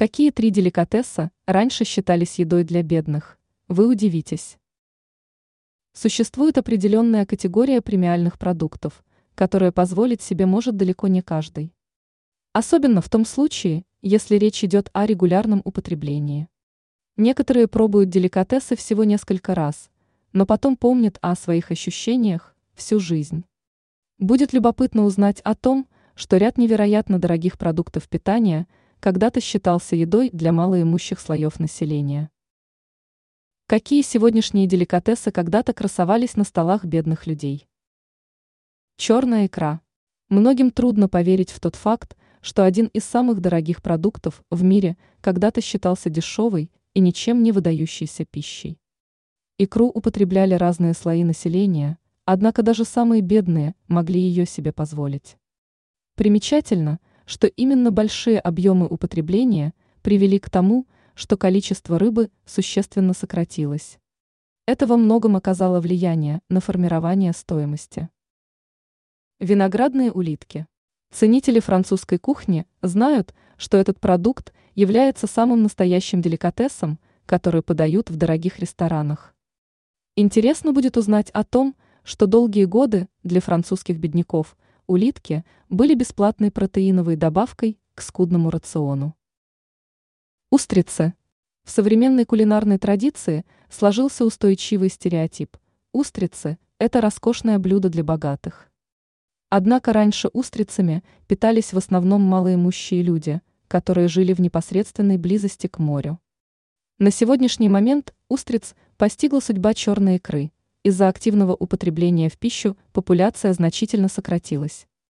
Какие три деликатеса раньше считались едой для бедных? Вы удивитесь. Существует определенная категория премиальных продуктов, которые позволить себе может далеко не каждый. Особенно в том случае, если речь идет о регулярном употреблении. Некоторые пробуют деликатесы всего несколько раз, но потом помнят о своих ощущениях всю жизнь. Будет любопытно узнать о том, что ряд невероятно дорогих продуктов питания – когда-то считался едой для малоимущих слоев населения. Какие сегодняшние деликатесы когда-то красовались на столах бедных людей? Черная икра. Многим трудно поверить в тот факт, что один из самых дорогих продуктов в мире когда-то считался дешевой и ничем не выдающейся пищей. Икру употребляли разные слои населения, однако даже самые бедные могли ее себе позволить. Примечательно – что именно большие объемы употребления привели к тому, что количество рыбы существенно сократилось. Это во многом оказало влияние на формирование стоимости. Виноградные улитки. Ценители французской кухни знают, что этот продукт является самым настоящим деликатесом, который подают в дорогих ресторанах. Интересно будет узнать о том, что долгие годы для французских бедняков – улитки были бесплатной протеиновой добавкой к скудному рациону. Устрицы. В современной кулинарной традиции сложился устойчивый стереотип. Устрицы – это роскошное блюдо для богатых. Однако раньше устрицами питались в основном малоимущие люди, которые жили в непосредственной близости к морю. На сегодняшний момент устриц постигла судьба черной икры – из-за активного употребления в пищу популяция значительно сократилась.